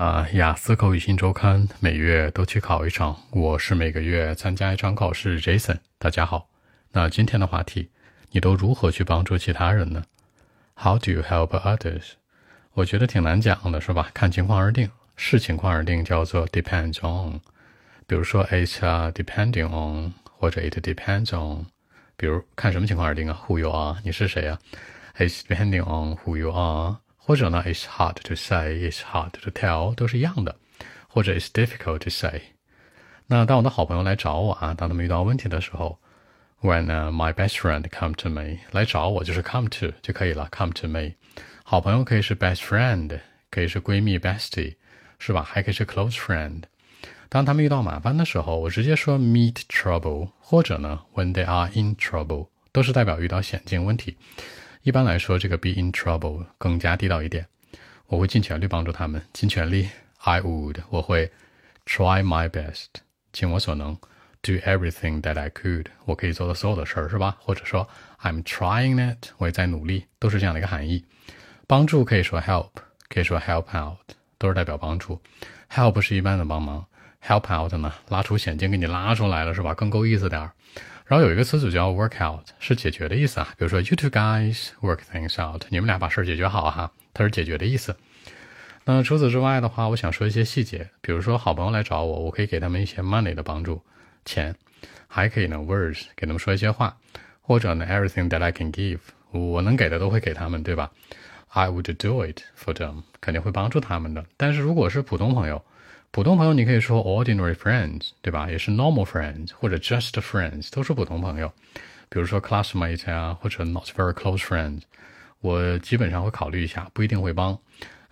啊，雅思口语新周刊每月都去考一场，我是每个月参加一场考试。Jason，大家好。那今天的话题，你都如何去帮助其他人呢？How do you help others？我觉得挺难讲的，是吧？看情况而定，视情况而定，叫做 depends on。比如说，it's depending on，或者 it depends on。比如看什么情况而定啊？Who you are？你是谁啊？It's depending on who you are。或者呢，it's hard to say，it's hard to tell，都是一样的。或者 it's difficult to say。那当我的好朋友来找我啊，当他们遇到问题的时候，when my best friend come to me，来找我就是 come to 就可以了，come to me。好朋友可以是 best friend，可以是闺蜜 bestie，是吧？还可以是 close friend。当他们遇到麻烦的时候，我直接说 meet trouble，或者呢，when they are in trouble，都是代表遇到险境问题。 一般来说，这个 be in trouble 更加地道一点。我会尽全力帮助他们，尽全力。I would，我会 try my best，尽我所能，do everything that I could，我可以做的所有的事儿，是吧？或者说 I'm trying it，我也在努力，都是这样的一个含义。帮助可以说 help，可以说 help out，都是代表帮助。help 是一般的帮忙，help out 呢，拉出险境给你拉出来了，是吧？更够意思点儿。然后有一个词组叫 work out，是解决的意思啊。比如说 you two guys work things out，你们俩把事儿解决好哈，它是解决的意思。那除此之外的话，我想说一些细节，比如说好朋友来找我，我可以给他们一些 money 的帮助，钱，还可以呢 words 给他们说一些话，或者呢 everything that I can give，我能给的都会给他们，对吧？I would do it for them，肯定会帮助他们的。但是如果是普通朋友，普通朋友，你可以说 ordinary friends，对吧？也是 normal friends 或者 just friends，都是普通朋友。比如说 classmate 啊，或者 not very close friends，我基本上会考虑一下，不一定会帮。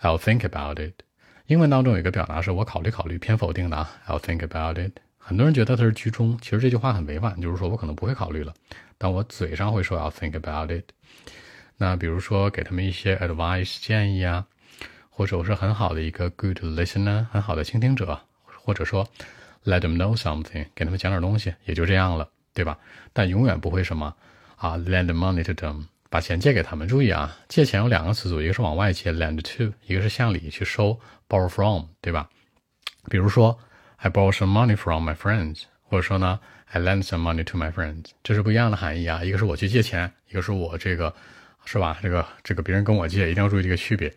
I'll think about it。英文当中有一个表达是我考虑考虑，偏否定的。I'll think about it。很多人觉得它是居中，其实这句话很委婉，就是说我可能不会考虑了，但我嘴上会说 I'll think about it。那比如说给他们一些 advice 建议啊。或者我是很好的一个 good listener，很好的倾听者，或者说 let them know something，给他们讲点东西，也就这样了，对吧？但永远不会什么啊，lend money to them，把钱借给他们。注意啊，借钱有两个词组，一个是往外借，lend to，一个是向里去收，borrow from，对吧？比如说 I borrow some money from my friends，或者说呢 I lend some money to my friends，这是不一样的含义啊。一个是我去借钱，一个是我这个是吧？这个这个别人跟我借，一定要注意这个区别。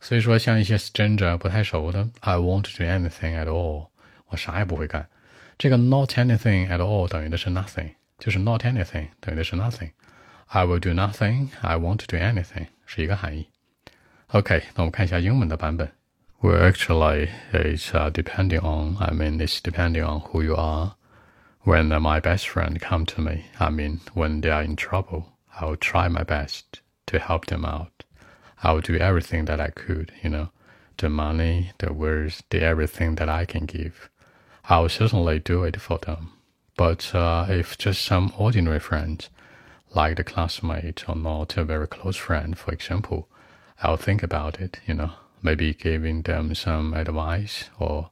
所以说，像一些 stranger 不太熟的，I won't do anything at all，我啥也不会干。这个 not anything at all 等于的是 nothing，就是 not anything 等于的是 nothing。I will do nothing，I won't do anything 是一个含义。OK，那我们看一下英文的版本。Well, actually, it's uh, depending on. I mean, it's depending on who you are. When my best friend come to me, I mean, when they are in trouble, I'll try my best to help them out. I will do everything that I could, you know, the money, the words, the everything that I can give. I will certainly do it for them. But uh, if just some ordinary friend, like the classmate or not a very close friend, for example, I'll think about it, you know, maybe giving them some advice or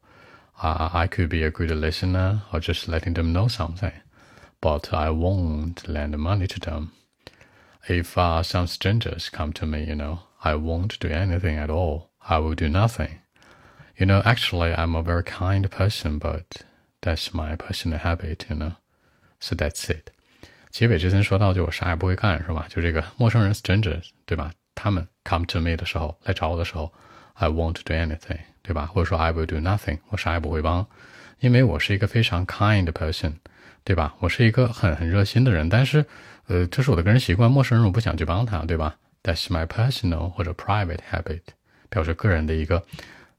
uh, I could be a good listener or just letting them know something. But I won't lend money to them. If uh, some strangers come to me, you know, I won't do anything at all. I will do nothing. You know, actually, I'm a very kind person, but that's my personal habit, you know. So that's it. 结尾之前说到，就我啥也不会干，是吧？就这个陌生人 strangers，对吧？他们 come to me 的时候，来找我的时候，I won't do anything，对吧？或者说 I will do nothing，我啥也不会帮，因为我是一个非常 kind person，对吧？我是一个很很热心的人，但是，呃，这是我的个人习惯，陌生人我不想去帮他，对吧 ？That's my personal 或者 private habit，表示个人的一个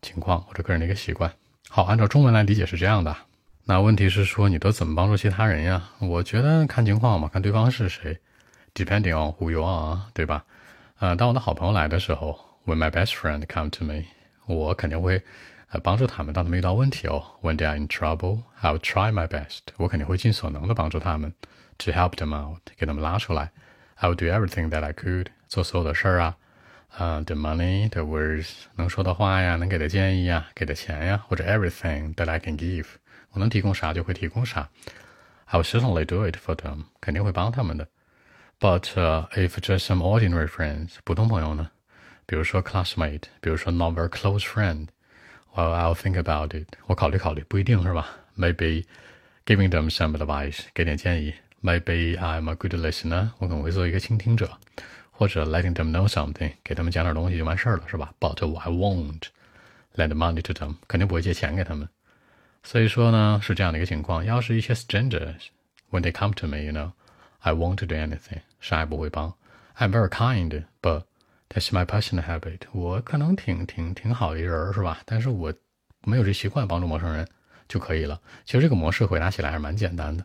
情况或者个人的一个习惯。好，按照中文来理解是这样的。那问题是说你都怎么帮助其他人呀？我觉得看情况嘛，看对方是谁，depending on who you are，对吧？呃，当我的好朋友来的时候，when my best friend come to me，我肯定会呃帮助他们，当他们遇到问题哦，when they are in trouble，I'll try my best，我肯定会尽所能的帮助他们，to help them out，给他们拉出来。I'll do everything that I could。做所有的事儿啊，啊，the money, the words，能说的话呀，能给的建议呀，给的钱呀，或者 everything that I can give，我能提供啥就会提供啥。I will certainly do it for them，肯定会帮他们的。But、uh, if just some ordinary friends，普通朋友呢，比如说 classmate，比如说 not very close friend， Well, I'll think about it. 我考虑考虑，不一定是吧？Maybe giving them some advice，给点建议。 Maybe I'm a good listener，我可能会做一个倾听者，或者 letting them know something，给他们讲点东西就完事儿了，是吧？But I won't lend money to them，肯定不会借钱给他们。所以说呢，是这样的一个情况。要是一些 strangers，when they come to me，you know，I won't do anything，啥也不会帮。I'm very kind，but That's my personal habit。我可能挺挺挺好一人，是吧？但是我没有这习惯，帮助陌生人就可以了。其实这个模式回答起来还是蛮简单的。